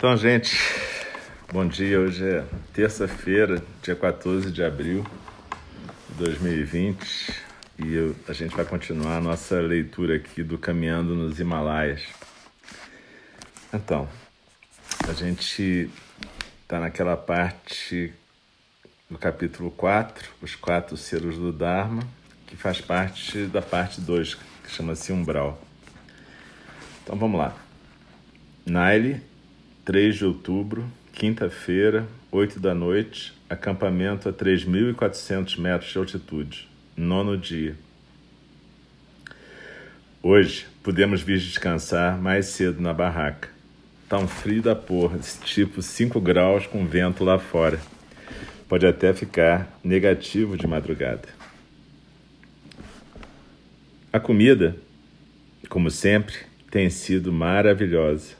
Então, gente, bom dia. Hoje é terça-feira, dia 14 de abril de 2020 e eu, a gente vai continuar a nossa leitura aqui do Caminhando nos Himalaias. Então, a gente está naquela parte do capítulo 4, os quatro selos do Dharma, que faz parte da parte 2, que chama-se Umbral. Então vamos lá. Naile 3 de outubro, quinta-feira, 8 da noite, acampamento a 3.400 metros de altitude, nono dia. Hoje podemos vir descansar mais cedo na barraca. Tá um frio da porra, tipo 5 graus com vento lá fora. Pode até ficar negativo de madrugada. A comida, como sempre, tem sido maravilhosa.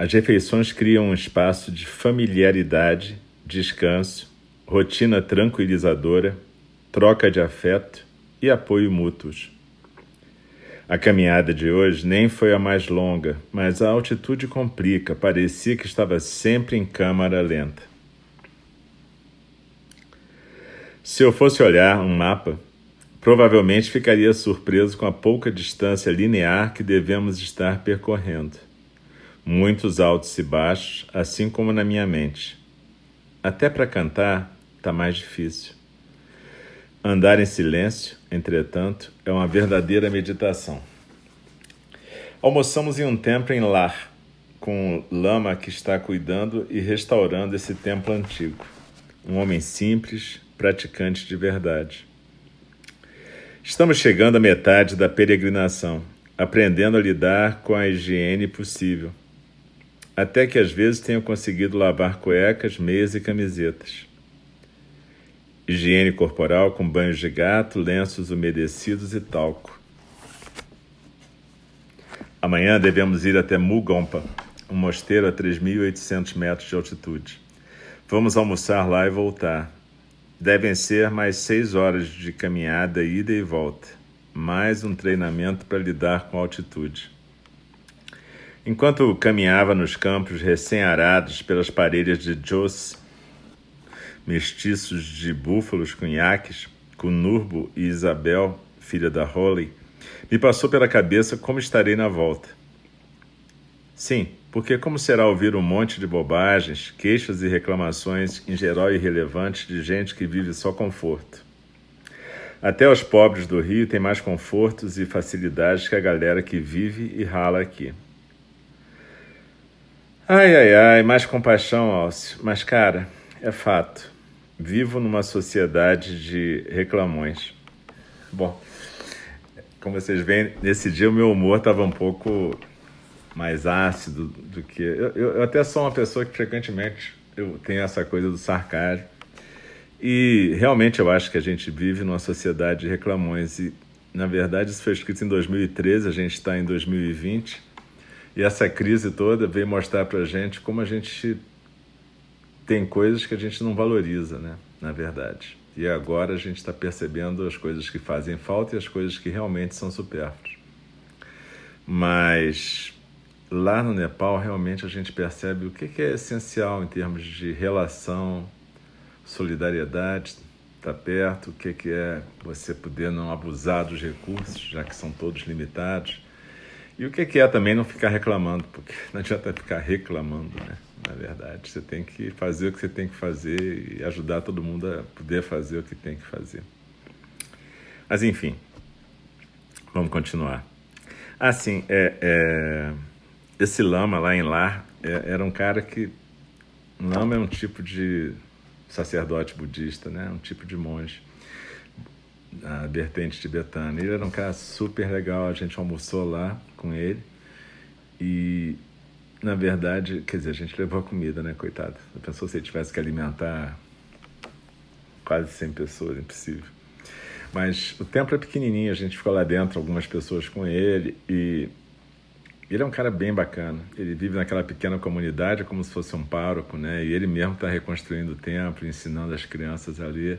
As refeições criam um espaço de familiaridade, descanso, rotina tranquilizadora, troca de afeto e apoio mútuos. A caminhada de hoje nem foi a mais longa, mas a altitude complica, parecia que estava sempre em câmara lenta. Se eu fosse olhar um mapa, provavelmente ficaria surpreso com a pouca distância linear que devemos estar percorrendo muitos altos e baixos, assim como na minha mente. Até para cantar está mais difícil. Andar em silêncio, entretanto, é uma verdadeira meditação. Almoçamos em um templo em Lar, com o lama que está cuidando e restaurando esse templo antigo. Um homem simples, praticante de verdade. Estamos chegando à metade da peregrinação, aprendendo a lidar com a higiene possível até que às vezes tenho conseguido lavar cuecas, meias e camisetas. Higiene corporal com banhos de gato, lenços umedecidos e talco. Amanhã devemos ir até Mugompa, um mosteiro a 3.800 metros de altitude. Vamos almoçar lá e voltar. Devem ser mais seis horas de caminhada, ida e volta. Mais um treinamento para lidar com altitude. Enquanto caminhava nos campos recém-arados pelas paredes de Jos, mestiços de búfalos com iaques, com Nurbo e Isabel, filha da Holly, me passou pela cabeça como estarei na volta. Sim, porque como será ouvir um monte de bobagens, queixas e reclamações em geral irrelevantes de gente que vive só conforto. Até os pobres do Rio têm mais confortos e facilidades que a galera que vive e rala aqui. Ai, ai, ai, mais compaixão, Alcio. Mas, cara, é fato. Vivo numa sociedade de reclamões. Bom, como vocês veem, nesse dia o meu humor estava um pouco mais ácido do que. Eu, eu, eu, até sou uma pessoa que frequentemente eu tenho essa coisa do sarcasmo. E realmente eu acho que a gente vive numa sociedade de reclamões. E, na verdade, isso foi escrito em 2013, a gente está em 2020. E essa crise toda veio mostrar para a gente como a gente tem coisas que a gente não valoriza, né? Na verdade. E agora a gente está percebendo as coisas que fazem falta e as coisas que realmente são supérfluas. Mas lá no Nepal, realmente a gente percebe o que é essencial em termos de relação, solidariedade, tá perto, o que é você poder não abusar dos recursos, já que são todos limitados e o que é também não ficar reclamando, porque não adianta ficar reclamando, né? Na verdade, você tem que fazer o que você tem que fazer e ajudar todo mundo a poder fazer o que tem que fazer. Mas enfim, vamos continuar. Assim, é, é, esse lama lá em Lar é, era um cara que. Lama é um tipo de sacerdote budista, né? Um tipo de monge a vertente tibetana. Ele era um cara super legal, a gente almoçou lá com ele e, na verdade, quer dizer, a gente levou a comida, né, coitado. Pensou se ele tivesse que alimentar quase 100 pessoas, impossível. Mas o templo é pequenininho, a gente ficou lá dentro, algumas pessoas com ele e ele é um cara bem bacana. Ele vive naquela pequena comunidade como se fosse um pároco, né? E ele mesmo está reconstruindo o templo, ensinando as crianças ali.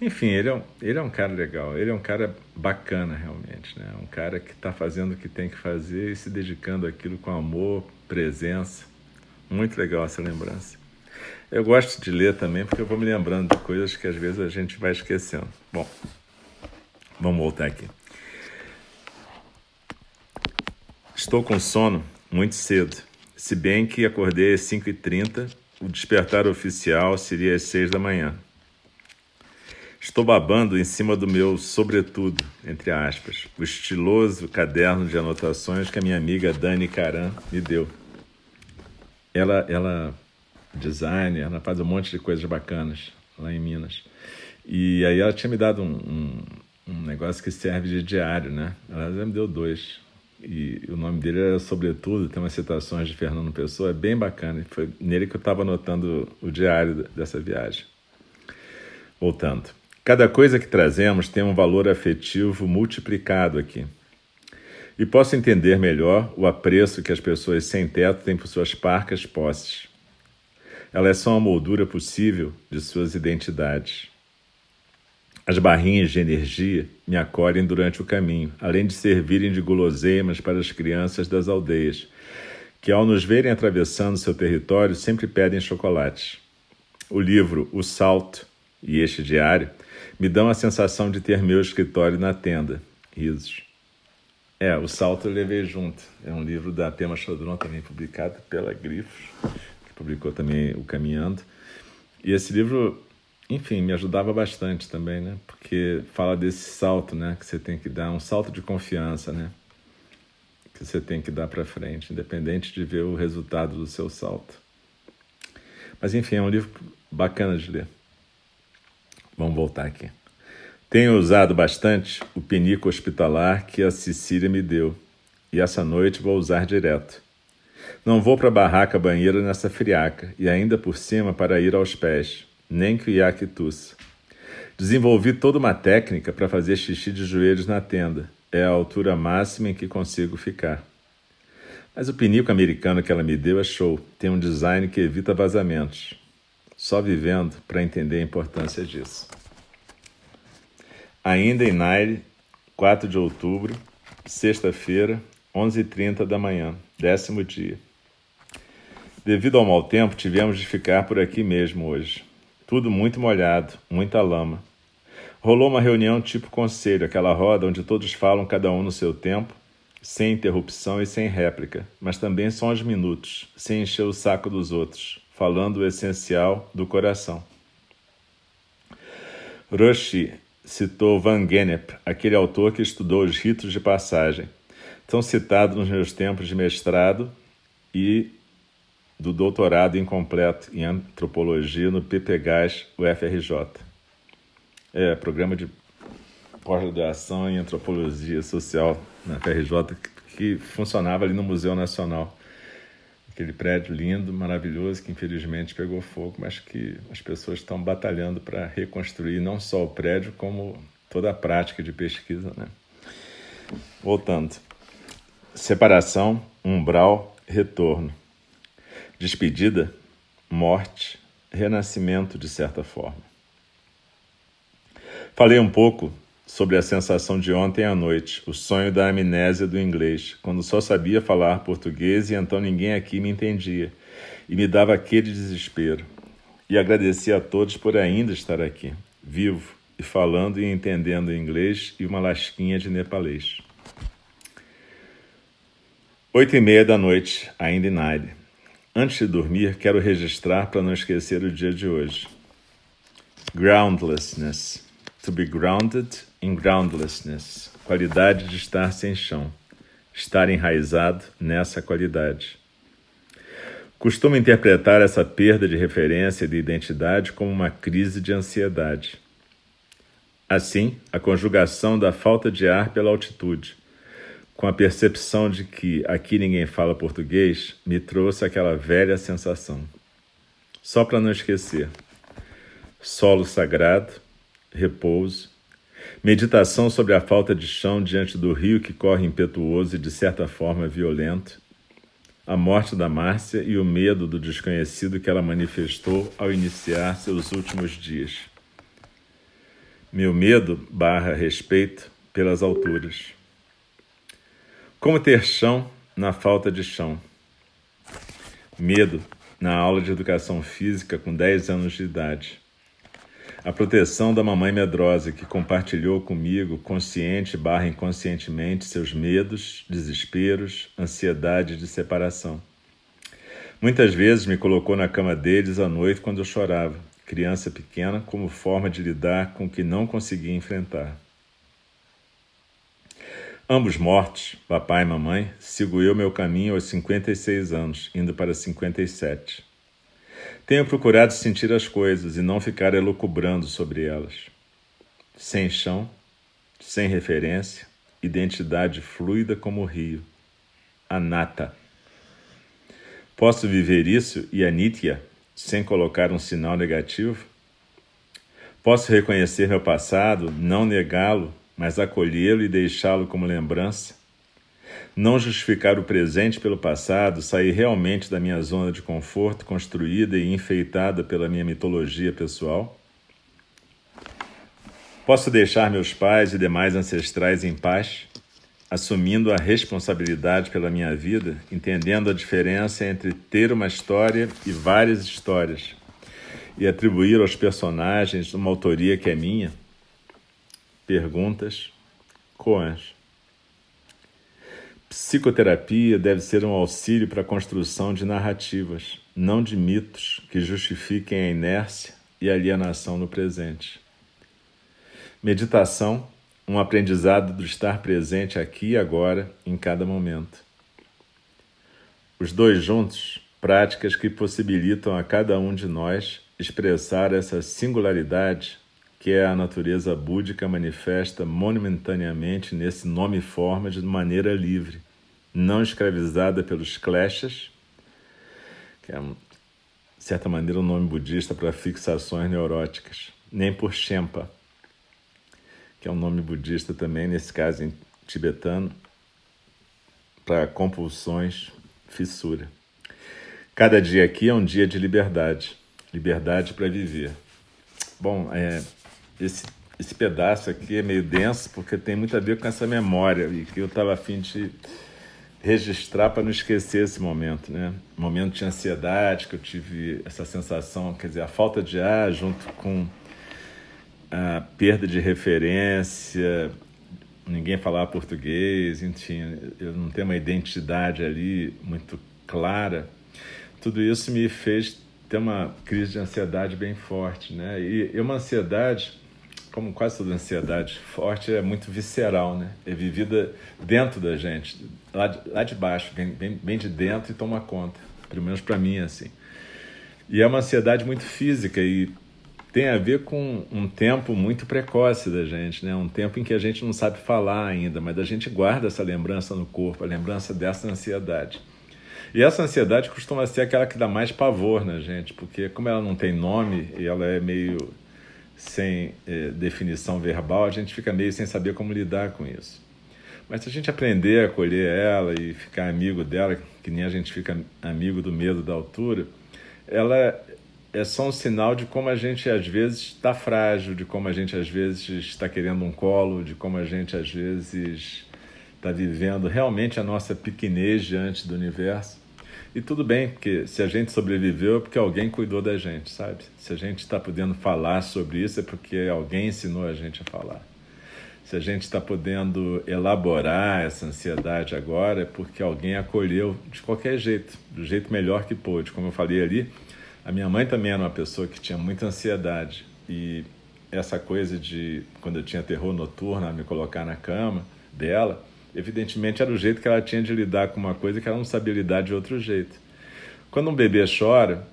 Enfim, ele é, um, ele é um cara legal, ele é um cara bacana realmente, né? Um cara que está fazendo o que tem que fazer e se dedicando àquilo com amor, presença. Muito legal essa lembrança. Eu gosto de ler também porque eu vou me lembrando de coisas que às vezes a gente vai esquecendo. Bom, vamos voltar aqui. Estou com sono muito cedo, se bem que acordei às 5h30, o despertar oficial seria às 6 da manhã. Estou babando em cima do meu sobretudo, entre aspas, o estiloso caderno de anotações que a minha amiga Dani Caran me deu. Ela, ela design, ela faz um monte de coisas bacanas lá em Minas. E aí ela tinha me dado um, um, um negócio que serve de diário, né? Ela já me deu dois. E o nome dele era Sobretudo, tem umas citações de Fernando Pessoa, é bem bacana. Foi nele que eu estava anotando o diário dessa viagem. Voltando. Cada coisa que trazemos tem um valor afetivo multiplicado aqui. E posso entender melhor o apreço que as pessoas sem teto têm por suas parcas posses. Elas são a moldura possível de suas identidades. As barrinhas de energia me acolhem durante o caminho, além de servirem de guloseimas para as crianças das aldeias, que ao nos verem atravessando seu território sempre pedem chocolates. O livro O Salto e este diário me dão a sensação de ter meu escritório na tenda. Risos. É, O Salto eu levei junto. É um livro da Pema Chodron, também publicado pela Grifos, que publicou também O Caminhando. E esse livro, enfim, me ajudava bastante também, né? Porque fala desse salto, né? Que você tem que dar, um salto de confiança, né? Que você tem que dar para frente, independente de ver o resultado do seu salto. Mas enfim, é um livro bacana de ler. Vamos voltar aqui. Tenho usado bastante o penico hospitalar que a Cecília me deu, e essa noite vou usar direto. Não vou para a barraca banheira nessa friaca, e ainda por cima para ir aos pés, nem que o iaque tussa. Desenvolvi toda uma técnica para fazer xixi de joelhos na tenda. É a altura máxima em que consigo ficar. Mas o pinico americano que ela me deu é show. Tem um design que evita vazamentos. Só vivendo para entender a importância disso. Ainda em Naire, 4 de outubro, sexta-feira, 11h30 da manhã, décimo dia. Devido ao mau tempo, tivemos de ficar por aqui mesmo hoje. Tudo muito molhado, muita lama. Rolou uma reunião tipo conselho, aquela roda onde todos falam cada um no seu tempo, sem interrupção e sem réplica, mas também só uns minutos, sem encher o saco dos outros, falando o essencial do coração. Roshi citou Van Gennep, aquele autor que estudou os ritos de passagem, tão citado nos meus tempos de mestrado e do doutorado incompleto em antropologia no PPGAS UFRJ. É, programa de pós-graduação em antropologia social na FRJ que funcionava ali no Museu Nacional aquele prédio lindo, maravilhoso, que infelizmente pegou fogo, mas que as pessoas estão batalhando para reconstruir não só o prédio, como toda a prática de pesquisa. Né? Voltando. Separação, umbral, retorno. Despedida, morte, renascimento de certa forma. Falei um pouco sobre a sensação de ontem à noite, o sonho da amnésia do inglês, quando só sabia falar português e então ninguém aqui me entendia, e me dava aquele desespero. E agradeci a todos por ainda estar aqui, vivo, e falando e entendendo inglês e uma lasquinha de nepalês. Oito e meia da noite, ainda em Naire. Antes de dormir, quero registrar para não esquecer o dia de hoje. Groundlessness. To be grounded in groundlessness, qualidade de estar sem chão, estar enraizado nessa qualidade. Costumo interpretar essa perda de referência e de identidade como uma crise de ansiedade. Assim, a conjugação da falta de ar pela altitude, com a percepção de que aqui ninguém fala português, me trouxe aquela velha sensação. Só para não esquecer: solo sagrado, repouso, meditação sobre a falta de chão diante do rio que corre impetuoso e de certa forma violento, a morte da Márcia e o medo do desconhecido que ela manifestou ao iniciar seus últimos dias. meu medo barra respeito pelas alturas. Como ter chão na falta de chão? Medo na aula de educação física com 10 anos de idade. A proteção da mamãe medrosa que compartilhou comigo, consciente barra inconscientemente, seus medos, desesperos, ansiedade de separação. Muitas vezes me colocou na cama deles à noite quando eu chorava, criança pequena, como forma de lidar com o que não conseguia enfrentar. Ambos mortos, papai e mamãe, sigo eu meu caminho aos 56 anos, indo para 57. Tenho procurado sentir as coisas e não ficar elucubrando sobre elas. Sem chão, sem referência, identidade fluida como o rio. Anata. Posso viver isso e a sem colocar um sinal negativo? Posso reconhecer meu passado, não negá-lo, mas acolhê-lo e deixá-lo como lembrança? Não justificar o presente pelo passado, sair realmente da minha zona de conforto construída e enfeitada pela minha mitologia pessoal? Posso deixar meus pais e demais ancestrais em paz? assumindo a responsabilidade pela minha vida, entendendo a diferença entre ter uma história e várias histórias, e atribuir aos personagens uma autoria que é minha? Perguntas, Coans. Psicoterapia deve ser um auxílio para a construção de narrativas, não de mitos que justifiquem a inércia e alienação no presente. Meditação um aprendizado do estar presente aqui e agora, em cada momento. Os dois juntos, práticas que possibilitam a cada um de nós expressar essa singularidade que é a natureza búdica manifesta momentaneamente nesse nome e forma de maneira livre, não escravizada pelos kleshas, que é, de certa maneira, um nome budista para fixações neuróticas, nem por Shempa, que é um nome budista também, nesse caso em tibetano, para compulsões, fissura. Cada dia aqui é um dia de liberdade, liberdade para viver. Bom, é, esse, esse pedaço aqui é meio denso porque tem muito a ver com essa memória e que eu estava afim de registrar para não esquecer esse momento, né? Momento de ansiedade que eu tive essa sensação, quer dizer, a falta de ar junto com a perda de referência, ninguém falava português, enfim, eu não tenho uma identidade ali muito clara. Tudo isso me fez ter uma crise de ansiedade bem forte, né? E, e uma ansiedade, como quase toda ansiedade forte, é muito visceral, né? É vivida dentro da gente, lá de, lá de baixo, bem, bem, bem de dentro e toma conta. Pelo menos para mim, assim. E é uma ansiedade muito física e tem a ver com um tempo muito precoce da gente, né? Um tempo em que a gente não sabe falar ainda, mas a gente guarda essa lembrança no corpo, a lembrança dessa ansiedade. E essa ansiedade costuma ser aquela que dá mais pavor na gente, porque como ela não tem nome e ela é meio sem eh, definição verbal, a gente fica meio sem saber como lidar com isso. Mas se a gente aprender a acolher ela e ficar amigo dela, que nem a gente fica amigo do medo da altura, ela é só um sinal de como a gente às vezes está frágil, de como a gente às vezes está querendo um colo, de como a gente às vezes está vivendo realmente a nossa pequenez diante do universo. E tudo bem, porque se a gente sobreviveu é porque alguém cuidou da gente, sabe? Se a gente está podendo falar sobre isso é porque alguém ensinou a gente a falar. Se a gente está podendo elaborar essa ansiedade agora é porque alguém acolheu de qualquer jeito, do jeito melhor que pôde. Como eu falei ali, a minha mãe também era uma pessoa que tinha muita ansiedade e essa coisa de quando eu tinha terror noturno, me colocar na cama dela, evidentemente era o jeito que ela tinha de lidar com uma coisa que ela não sabia lidar de outro jeito. Quando um bebê chora,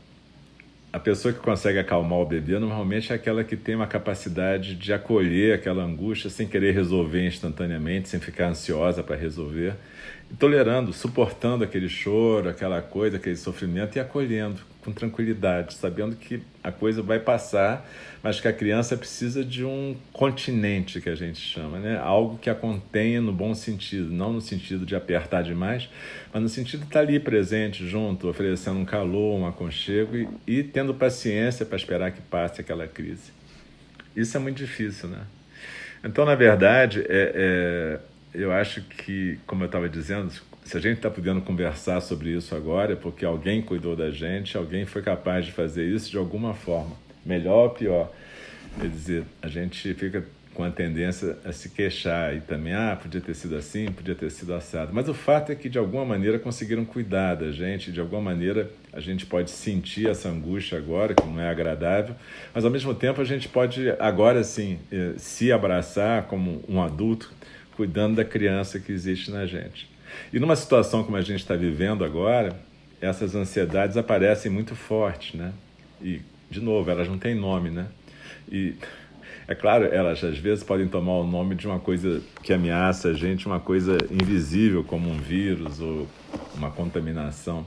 a pessoa que consegue acalmar o bebê normalmente é aquela que tem uma capacidade de acolher aquela angústia sem querer resolver instantaneamente, sem ficar ansiosa para resolver, tolerando, suportando aquele choro, aquela coisa, aquele sofrimento e acolhendo com tranquilidade, sabendo que a coisa vai passar, mas que a criança precisa de um continente que a gente chama, né? Algo que a contenha no bom sentido, não no sentido de apertar demais, mas no sentido de estar ali presente, junto, oferecendo um calor, um aconchego e, e tendo paciência para esperar que passe aquela crise. Isso é muito difícil, né? Então, na verdade, é, é eu acho que, como eu estava dizendo, se a gente está podendo conversar sobre isso agora, é porque alguém cuidou da gente, alguém foi capaz de fazer isso de alguma forma, melhor ou pior. Quer dizer, a gente fica com a tendência a se queixar e também, ah, podia ter sido assim, podia ter sido assado. Mas o fato é que, de alguma maneira, conseguiram cuidar da gente, de alguma maneira a gente pode sentir essa angústia agora, que não é agradável, mas ao mesmo tempo a gente pode, agora sim, eh, se abraçar como um adulto, cuidando da criança que existe na gente. E numa situação como a gente está vivendo agora, essas ansiedades aparecem muito fortes, né? E, de novo, elas não têm nome, né? E é claro, elas às vezes podem tomar o nome de uma coisa que ameaça a gente, uma coisa invisível, como um vírus ou uma contaminação.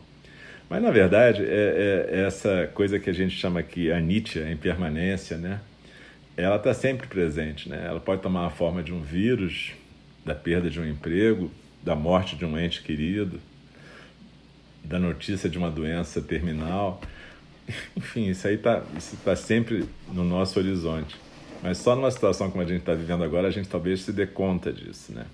Mas, na verdade, é, é essa coisa que a gente chama aqui a Nietzsche, a impermanência, né? ela está sempre presente. Né? Ela pode tomar a forma de um vírus, da perda de um emprego, da morte de um ente querido, da notícia de uma doença terminal. Enfim, isso aí está tá sempre no nosso horizonte. Mas só numa situação como a gente está vivendo agora, a gente talvez se dê conta disso, né?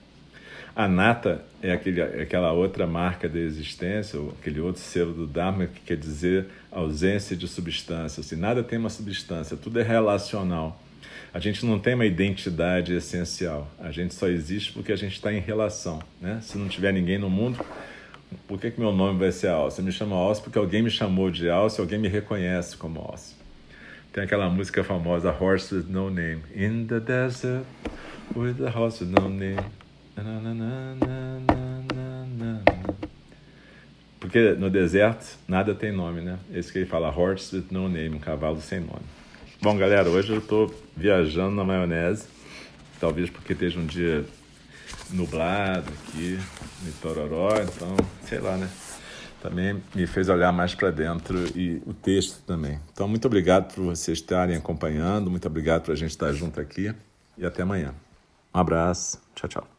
A nata é, aquele, é aquela outra marca da existência, ou aquele outro selo do Dharma que quer dizer ausência de substância. Assim, nada tem uma substância, tudo é relacional. A gente não tem uma identidade essencial. A gente só existe porque a gente está em relação. Né? Se não tiver ninguém no mundo, por que, que meu nome vai ser Alce? Me chamo Alce porque alguém me chamou de Alce, alguém me reconhece como Alce. Tem aquela música famosa, Horse with No Name. In the desert with a horse with no name. Porque no deserto nada tem nome, né? Esse que ele fala, horse with no name, um cavalo sem nome. Bom, galera, hoje eu estou viajando na maionese. Talvez porque esteja um dia nublado aqui no Tororó, então, sei lá, né? também me fez olhar mais para dentro e o texto também. Então, muito obrigado por vocês estarem acompanhando, muito obrigado por a gente estar junto aqui e até amanhã. Um abraço, tchau, tchau.